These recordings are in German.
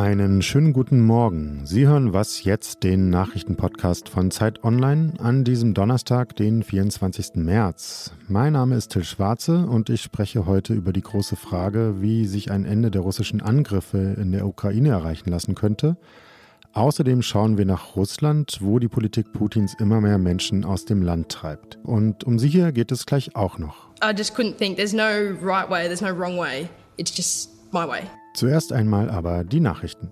Einen schönen guten Morgen. Sie hören was jetzt, den Nachrichtenpodcast von Zeit Online an diesem Donnerstag, den 24. März. Mein Name ist Till Schwarze und ich spreche heute über die große Frage, wie sich ein Ende der russischen Angriffe in der Ukraine erreichen lassen könnte. Außerdem schauen wir nach Russland, wo die Politik Putins immer mehr Menschen aus dem Land treibt. Und um sie hier geht es gleich auch noch. I just couldn't think there's no right way, there's no wrong way. It's just my way. Zuerst einmal aber die Nachrichten.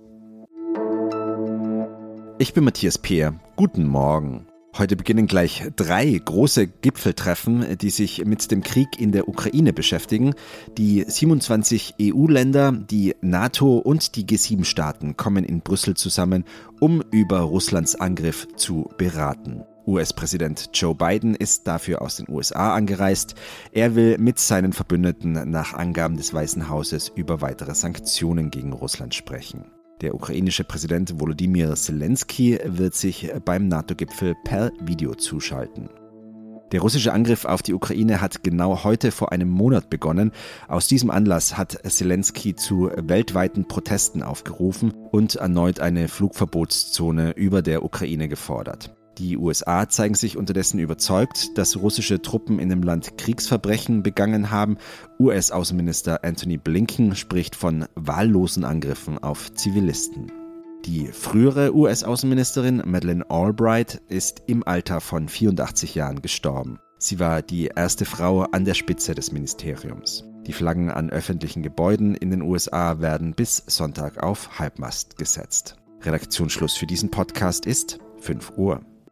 Ich bin Matthias Peer. Guten Morgen. Heute beginnen gleich drei große Gipfeltreffen, die sich mit dem Krieg in der Ukraine beschäftigen. Die 27 EU-Länder, die NATO und die G7-Staaten kommen in Brüssel zusammen, um über Russlands Angriff zu beraten. US-Präsident Joe Biden ist dafür aus den USA angereist. Er will mit seinen Verbündeten nach Angaben des Weißen Hauses über weitere Sanktionen gegen Russland sprechen. Der ukrainische Präsident Volodymyr Zelensky wird sich beim NATO-Gipfel per Video zuschalten. Der russische Angriff auf die Ukraine hat genau heute vor einem Monat begonnen. Aus diesem Anlass hat Zelensky zu weltweiten Protesten aufgerufen und erneut eine Flugverbotszone über der Ukraine gefordert. Die USA zeigen sich unterdessen überzeugt, dass russische Truppen in dem Land Kriegsverbrechen begangen haben. US-Außenminister Anthony Blinken spricht von wahllosen Angriffen auf Zivilisten. Die frühere US-Außenministerin Madeleine Albright ist im Alter von 84 Jahren gestorben. Sie war die erste Frau an der Spitze des Ministeriums. Die Flaggen an öffentlichen Gebäuden in den USA werden bis Sonntag auf Halbmast gesetzt. Redaktionsschluss für diesen Podcast ist 5 Uhr.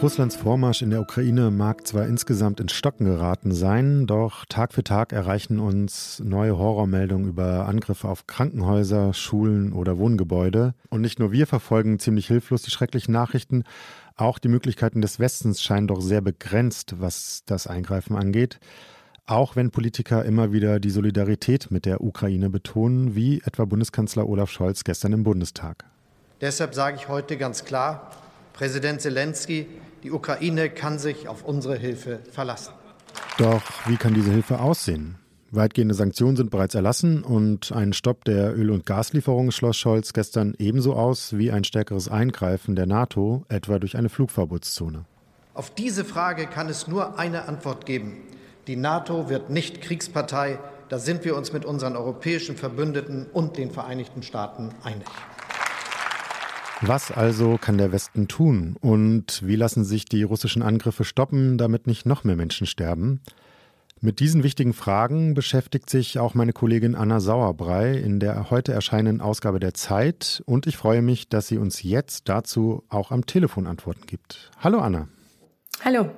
Russlands Vormarsch in der Ukraine mag zwar insgesamt ins Stocken geraten sein, doch Tag für Tag erreichen uns neue Horrormeldungen über Angriffe auf Krankenhäuser, Schulen oder Wohngebäude. Und nicht nur wir verfolgen ziemlich hilflos die schrecklichen Nachrichten, auch die Möglichkeiten des Westens scheinen doch sehr begrenzt, was das Eingreifen angeht. Auch wenn Politiker immer wieder die Solidarität mit der Ukraine betonen, wie etwa Bundeskanzler Olaf Scholz gestern im Bundestag. Deshalb sage ich heute ganz klar, Präsident Zelensky, die Ukraine kann sich auf unsere Hilfe verlassen. Doch wie kann diese Hilfe aussehen? Weitgehende Sanktionen sind bereits erlassen und ein Stopp der Öl- und Gaslieferungen schloss Scholz gestern ebenso aus wie ein stärkeres Eingreifen der NATO, etwa durch eine Flugverbotszone. Auf diese Frage kann es nur eine Antwort geben. Die NATO wird nicht Kriegspartei. Da sind wir uns mit unseren europäischen Verbündeten und den Vereinigten Staaten einig. Was also kann der Westen tun und wie lassen sich die russischen Angriffe stoppen, damit nicht noch mehr Menschen sterben? Mit diesen wichtigen Fragen beschäftigt sich auch meine Kollegin Anna Sauerbrei in der heute erscheinenden Ausgabe der Zeit und ich freue mich, dass sie uns jetzt dazu auch am Telefon Antworten gibt. Hallo Anna. Hallo.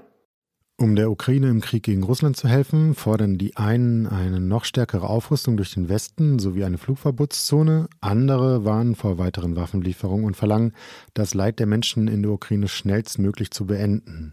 Um der Ukraine im Krieg gegen Russland zu helfen, fordern die einen eine noch stärkere Aufrüstung durch den Westen sowie eine Flugverbotszone. Andere warnen vor weiteren Waffenlieferungen und verlangen, das Leid der Menschen in der Ukraine schnellstmöglich zu beenden.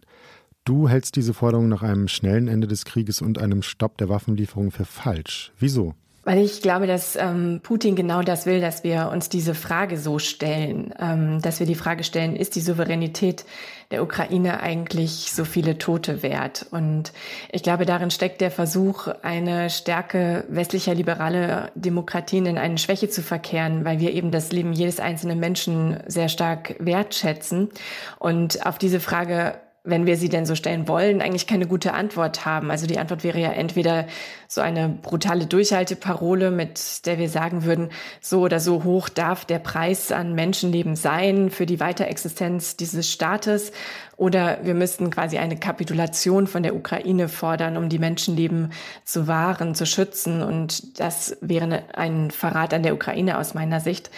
Du hältst diese Forderung nach einem schnellen Ende des Krieges und einem Stopp der Waffenlieferungen für falsch. Wieso? Weil ich glaube, dass ähm, Putin genau das will, dass wir uns diese Frage so stellen, ähm, dass wir die Frage stellen, ist die Souveränität der Ukraine eigentlich so viele Tote wert? Und ich glaube, darin steckt der Versuch, eine Stärke westlicher liberaler Demokratien in eine Schwäche zu verkehren, weil wir eben das Leben jedes einzelnen Menschen sehr stark wertschätzen. Und auf diese Frage wenn wir sie denn so stellen wollen, eigentlich keine gute Antwort haben. Also die Antwort wäre ja entweder so eine brutale Durchhalteparole, mit der wir sagen würden, so oder so hoch darf der Preis an Menschenleben sein für die Weiterexistenz dieses Staates. Oder wir müssten quasi eine Kapitulation von der Ukraine fordern, um die Menschenleben zu wahren, zu schützen. Und das wäre ein Verrat an der Ukraine aus meiner Sicht.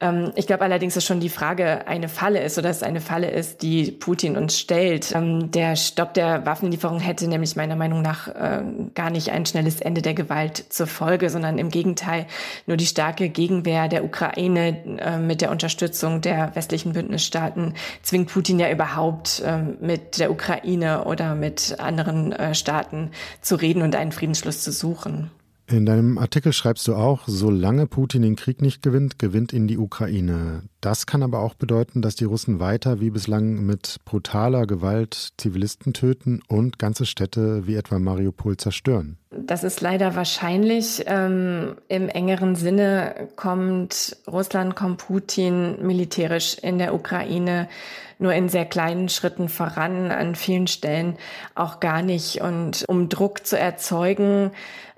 Ähm, ich glaube allerdings, dass schon die Frage eine Falle ist oder dass es eine Falle ist, die Putin uns stellt. Ähm, der Stopp der Waffenlieferung hätte nämlich meiner Meinung nach äh, gar nicht ein schnelles Ende der Gewalt zur Folge, sondern im Gegenteil nur die starke Gegenwehr der Ukraine äh, mit der Unterstützung der westlichen Bündnisstaaten zwingt Putin ja überhaupt äh, mit der Ukraine oder mit anderen äh, Staaten zu reden und einen Friedensschluss zu suchen. In deinem Artikel schreibst du auch, solange Putin den Krieg nicht gewinnt, gewinnt ihn die Ukraine. Das kann aber auch bedeuten, dass die Russen weiter wie bislang mit brutaler Gewalt Zivilisten töten und ganze Städte wie etwa Mariupol zerstören. Das ist leider wahrscheinlich. Ähm, Im engeren Sinne kommt Russland, kommt Putin militärisch in der Ukraine nur in sehr kleinen Schritten voran, an vielen Stellen auch gar nicht. Und um Druck zu erzeugen,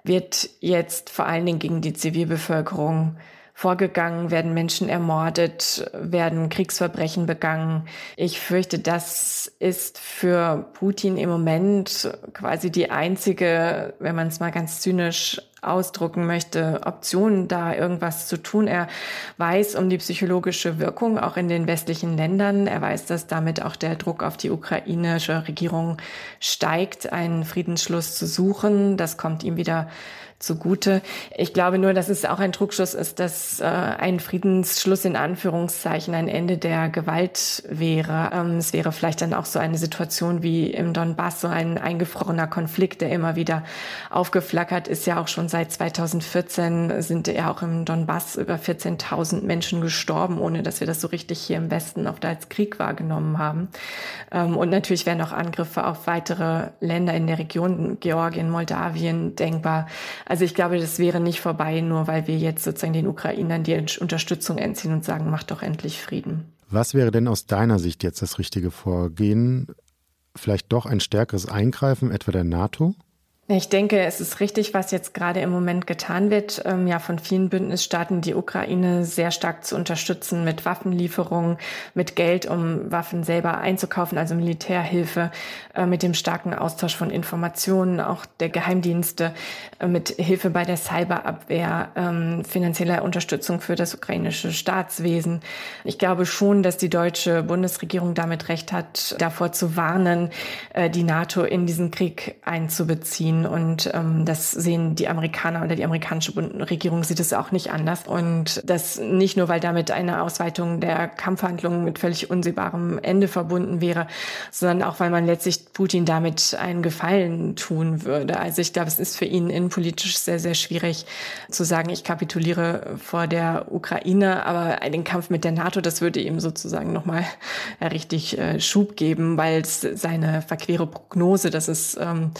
wird jetzt vor allen Dingen gegen die Zivilbevölkerung vorgegangen, werden Menschen ermordet, werden Kriegsverbrechen begangen. Ich fürchte, das ist für Putin im Moment quasi die einzige, wenn man es mal ganz zynisch ausdrucken möchte, Optionen, da irgendwas zu tun. Er weiß um die psychologische Wirkung auch in den westlichen Ländern. Er weiß, dass damit auch der Druck auf die ukrainische Regierung steigt, einen Friedensschluss zu suchen. Das kommt ihm wieder zugute. Ich glaube nur, dass es auch ein Trugschluss ist, dass äh, ein Friedensschluss in Anführungszeichen ein Ende der Gewalt wäre. Ähm, es wäre vielleicht dann auch so eine Situation wie im Donbass, so ein eingefrorener Konflikt, der immer wieder aufgeflackert ist. Ja, auch schon seit 2014 sind ja auch im Donbass über 14.000 Menschen gestorben, ohne dass wir das so richtig hier im Westen auch da als Krieg wahrgenommen haben. Ähm, und natürlich wären auch Angriffe auf weitere Länder in der Region, Georgien, Moldawien denkbar. Also ich glaube, das wäre nicht vorbei, nur weil wir jetzt sozusagen den Ukrainern die Unterstützung entziehen und sagen, macht doch endlich Frieden. Was wäre denn aus deiner Sicht jetzt das richtige Vorgehen? Vielleicht doch ein stärkeres Eingreifen etwa der NATO? Ich denke, es ist richtig, was jetzt gerade im Moment getan wird, ähm, ja von vielen Bündnisstaaten die Ukraine sehr stark zu unterstützen mit Waffenlieferungen, mit Geld, um Waffen selber einzukaufen, also Militärhilfe, äh, mit dem starken Austausch von Informationen, auch der Geheimdienste, äh, mit Hilfe bei der Cyberabwehr, ähm, finanzieller Unterstützung für das ukrainische Staatswesen. Ich glaube schon, dass die deutsche Bundesregierung damit recht hat, davor zu warnen, äh, die NATO in diesen Krieg einzubeziehen Und ähm, das sehen die Amerikaner oder die amerikanische Regierung sieht es auch nicht anders. Und das nicht nur, weil damit eine Ausweitung der Kampfhandlungen mit völlig unsehbarem Ende verbunden wäre, sondern auch, weil man letztlich Putin damit einen Gefallen tun würde. Also ich glaube, es ist für ihn innenpolitisch sehr, sehr schwierig zu sagen, ich kapituliere vor der Ukraine, aber den Kampf mit der NATO, das würde ihm sozusagen nochmal richtig äh, Schub geben, weil es seine verquere Prognose, dass es ähm,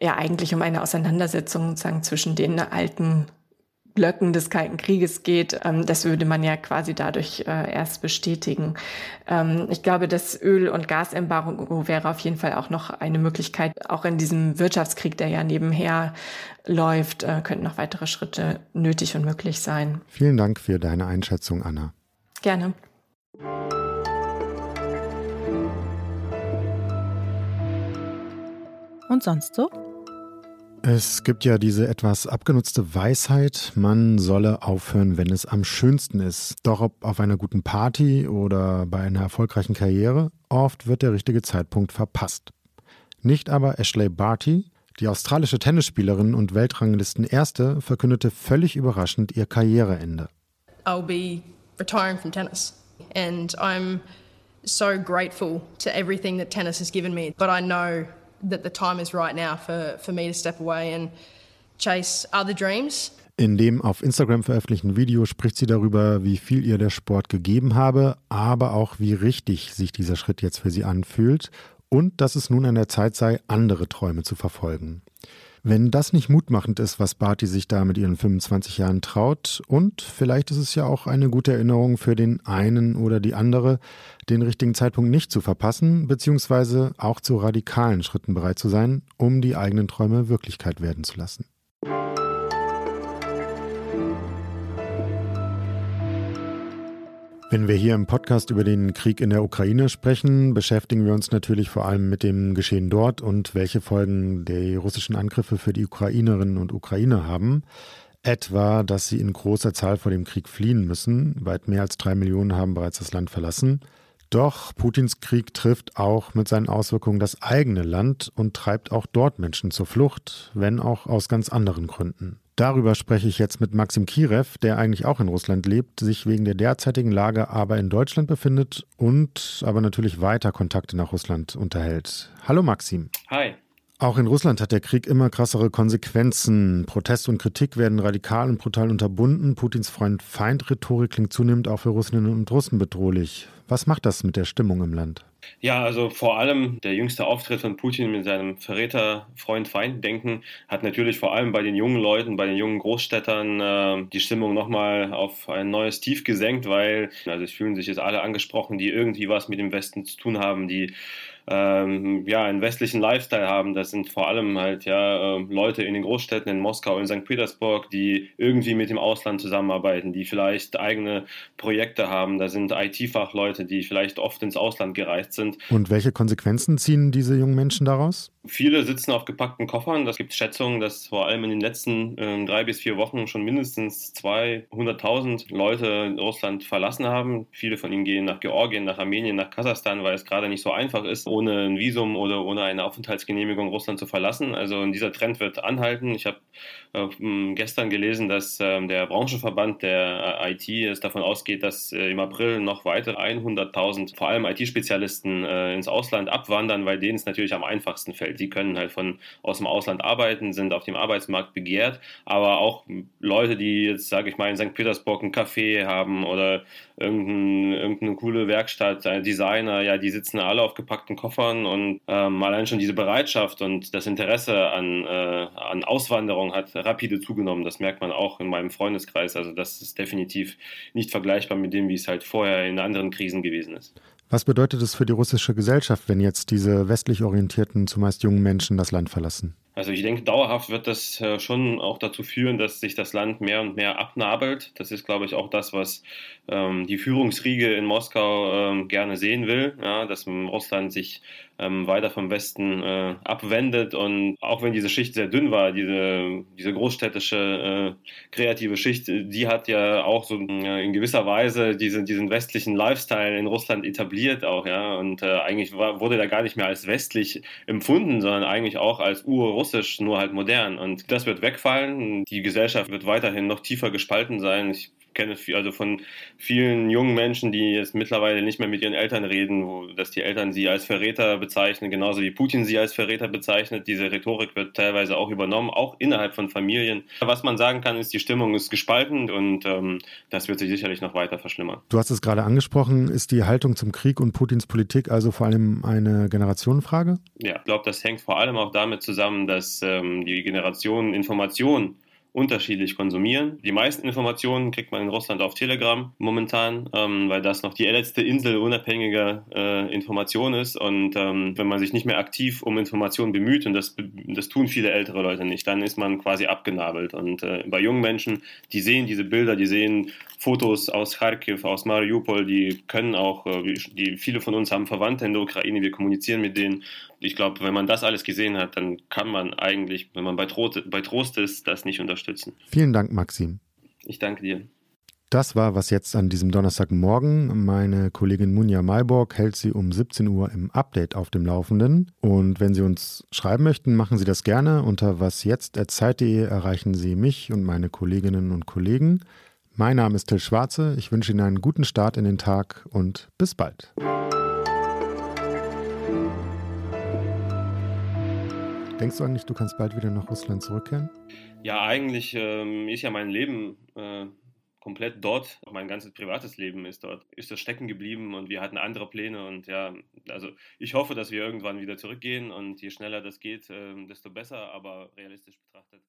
ja eigentlich um eine Auseinandersetzung sozusagen zwischen den alten Blöcken des Kalten Krieges geht. Ähm, das würde man ja quasi dadurch äh, erst bestätigen. Ähm, ich glaube, das Öl- und Gasembargo wäre auf jeden Fall auch noch eine Möglichkeit. Auch in diesem Wirtschaftskrieg, der ja nebenher läuft, äh, könnten noch weitere Schritte nötig und möglich sein. Vielen Dank für deine Einschätzung, Anna. Gerne. Und sonst so? Es gibt ja diese etwas abgenutzte Weisheit, man solle aufhören, wenn es am schönsten ist. Doch ob auf einer guten Party oder bei einer erfolgreichen Karriere, oft wird der richtige Zeitpunkt verpasst. Nicht aber Ashley Barty, die australische Tennisspielerin und Weltranglisten Erste, verkündete völlig überraschend ihr Karriereende. I'll be retiring from tennis and I'm so grateful to everything that tennis has given me, but I know that the time is right now for, for me to step away and chase other dreams. In dem auf Instagram veröffentlichten Video spricht sie darüber, wie viel ihr der Sport gegeben habe, aber auch wie richtig sich dieser Schritt jetzt für sie anfühlt und dass es nun an der Zeit sei, andere Träume zu verfolgen. Wenn das nicht mutmachend ist, was Barty sich da mit ihren 25 Jahren traut, und vielleicht ist es ja auch eine gute Erinnerung für den einen oder die andere, den richtigen Zeitpunkt nicht zu verpassen, beziehungsweise auch zu radikalen Schritten bereit zu sein, um die eigenen Träume Wirklichkeit werden zu lassen. Wenn wir hier im Podcast über den Krieg in der Ukraine sprechen, beschäftigen wir uns natürlich vor allem mit dem Geschehen dort und welche Folgen die russischen Angriffe für die Ukrainerinnen und Ukrainer haben. Etwa, dass sie in großer Zahl vor dem Krieg fliehen müssen. Weit mehr als drei Millionen haben bereits das Land verlassen. Doch Putins Krieg trifft auch mit seinen Auswirkungen das eigene Land und treibt auch dort Menschen zur Flucht, wenn auch aus ganz anderen Gründen. Darüber spreche ich jetzt mit Maxim Kirev, der eigentlich auch in Russland lebt, sich wegen der derzeitigen Lage aber in Deutschland befindet und aber natürlich weiter Kontakte nach Russland unterhält. Hallo Maxim. Hi. Auch in Russland hat der Krieg immer krassere Konsequenzen. Protest und Kritik werden radikal und brutal unterbunden. Putins Freund-Feind-Rhetorik klingt zunehmend auch für Russinnen und Russen bedrohlich. Was macht das mit der Stimmung im Land? Ja, also vor allem der jüngste Auftritt von Putin mit seinem Verräter-Freund-Feind-Denken hat natürlich vor allem bei den jungen Leuten, bei den jungen Großstädtern äh, die Stimmung nochmal auf ein neues Tief gesenkt, weil also es fühlen sich jetzt alle angesprochen, die irgendwie was mit dem Westen zu tun haben, die ähm, ja, einen westlichen Lifestyle haben. Das sind vor allem halt ja äh, Leute in den Großstädten, in Moskau, in St. Petersburg, die irgendwie mit dem Ausland zusammenarbeiten, die vielleicht eigene Projekte haben. Da sind IT-Fachleute, die vielleicht oft ins Ausland gereist sind. Und welche Konsequenzen ziehen diese jungen Menschen daraus? Viele sitzen auf gepackten Koffern. Es gibt Schätzungen, dass vor allem in den letzten äh, drei bis vier Wochen schon mindestens 200.000 Leute Russland verlassen haben. Viele von ihnen gehen nach Georgien, nach Armenien, nach Kasachstan, weil es gerade nicht so einfach ist, ohne ein Visum oder ohne eine Aufenthaltsgenehmigung Russland zu verlassen. Also dieser Trend wird anhalten. Ich habe äh, gestern gelesen, dass äh, der Branchenverband der äh, IT es davon ausgeht, dass äh, im April noch weitere 100.000, vor allem IT-Spezialisten, ins Ausland abwandern, weil denen es natürlich am einfachsten fällt. Die können halt von aus dem Ausland arbeiten, sind auf dem Arbeitsmarkt begehrt, aber auch Leute, die jetzt, sage ich mal, in St. Petersburg ein Café haben oder irgendein, irgendeine coole Werkstatt, Designer, ja, die sitzen alle auf gepackten Koffern und ähm, allein schon diese Bereitschaft und das Interesse an, äh, an Auswanderung hat rapide zugenommen. Das merkt man auch in meinem Freundeskreis. Also das ist definitiv nicht vergleichbar mit dem, wie es halt vorher in anderen Krisen gewesen ist. Was bedeutet es für die russische Gesellschaft, wenn jetzt diese westlich orientierten, zumeist jungen Menschen das Land verlassen? Also ich denke, dauerhaft wird das äh, schon auch dazu führen, dass sich das Land mehr und mehr abnabelt. Das ist, glaube ich, auch das, was ähm, die Führungsriege in Moskau ähm, gerne sehen will, ja, dass Russland sich ähm, weiter vom Westen äh, abwendet. Und auch wenn diese Schicht sehr dünn war, diese, diese großstädtische äh, kreative Schicht, die hat ja auch so äh, in gewisser Weise diese, diesen westlichen Lifestyle in Russland etabliert auch, ja. Und äh, eigentlich war, wurde da gar nicht mehr als westlich empfunden, sondern eigentlich auch als urrussisch, nur halt modern. Und das wird wegfallen. Die Gesellschaft wird weiterhin noch tiefer gespalten sein. Ich kenne also von vielen jungen Menschen, die jetzt mittlerweile nicht mehr mit ihren Eltern reden, wo, dass die Eltern sie als Verräter bezeichnen, genauso wie Putin sie als Verräter bezeichnet. Diese Rhetorik wird teilweise auch übernommen, auch innerhalb von Familien. Was man sagen kann, ist, die Stimmung ist gespalten und ähm, das wird sich sicherlich noch weiter verschlimmern. Du hast es gerade angesprochen, ist die Haltung zum Krieg und Putins Politik also vor allem eine Generationenfrage? Ja, ich glaube, das hängt vor allem auch damit zusammen, dass ähm, die Generation Informationen unterschiedlich konsumieren. Die meisten Informationen kriegt man in Russland auf Telegram momentan, ähm, weil das noch die letzte Insel unabhängiger äh, Information ist. Und ähm, wenn man sich nicht mehr aktiv um Informationen bemüht, und das, das tun viele ältere Leute nicht, dann ist man quasi abgenabelt. Und äh, bei jungen Menschen, die sehen diese Bilder, die sehen Fotos aus Kharkiv, aus Mariupol, die können auch, äh, die, viele von uns haben Verwandte in der Ukraine, wir kommunizieren mit denen ich glaube, wenn man das alles gesehen hat, dann kann man eigentlich, wenn man bei, Trost, bei Trost ist, das nicht unterstützen. Vielen Dank, Maxim. Ich danke dir. Das war was jetzt an diesem Donnerstagmorgen. Meine Kollegin Munja Malborg hält Sie um 17 Uhr im Update auf dem Laufenden. Und wenn Sie uns schreiben möchten, machen Sie das gerne. Unter wasjetzt.zeit.de erreichen Sie mich und meine Kolleginnen und Kollegen. Mein Name ist Till Schwarze. Ich wünsche Ihnen einen guten Start in den Tag und bis bald. Denkst du eigentlich, du kannst bald wieder nach Russland zurückkehren? Ja, eigentlich ähm, ist ja mein Leben äh, komplett dort. Mein ganzes privates Leben ist dort, ist das stecken geblieben und wir hatten andere Pläne und ja, also ich hoffe, dass wir irgendwann wieder zurückgehen und je schneller das geht, äh, desto besser, aber realistisch betrachtet.